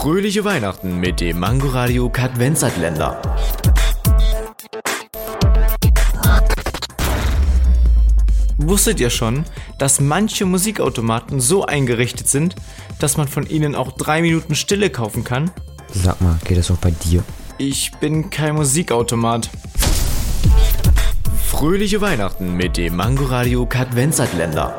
Fröhliche Weihnachten mit dem Mangoradio Kadvenzatländer. Wusstet ihr schon, dass manche Musikautomaten so eingerichtet sind, dass man von ihnen auch drei Minuten Stille kaufen kann? Sag mal, geht das auch bei dir? Ich bin kein Musikautomat. Fröhliche Weihnachten mit dem Mangoradio Kadvenzatländer.